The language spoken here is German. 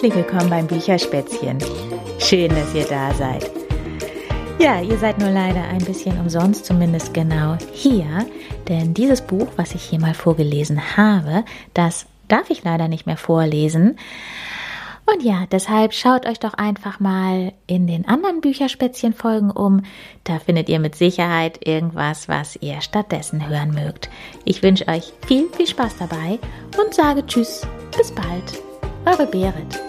Herzlich willkommen beim Bücherspätzchen. Schön, dass ihr da seid. Ja, ihr seid nur leider ein bisschen umsonst, zumindest genau hier, denn dieses Buch, was ich hier mal vorgelesen habe, das darf ich leider nicht mehr vorlesen. Und ja, deshalb schaut euch doch einfach mal in den anderen Bücherspätzchen-Folgen um. Da findet ihr mit Sicherheit irgendwas, was ihr stattdessen hören mögt. Ich wünsche euch viel, viel Spaß dabei und sage Tschüss, bis bald. Eure Berit.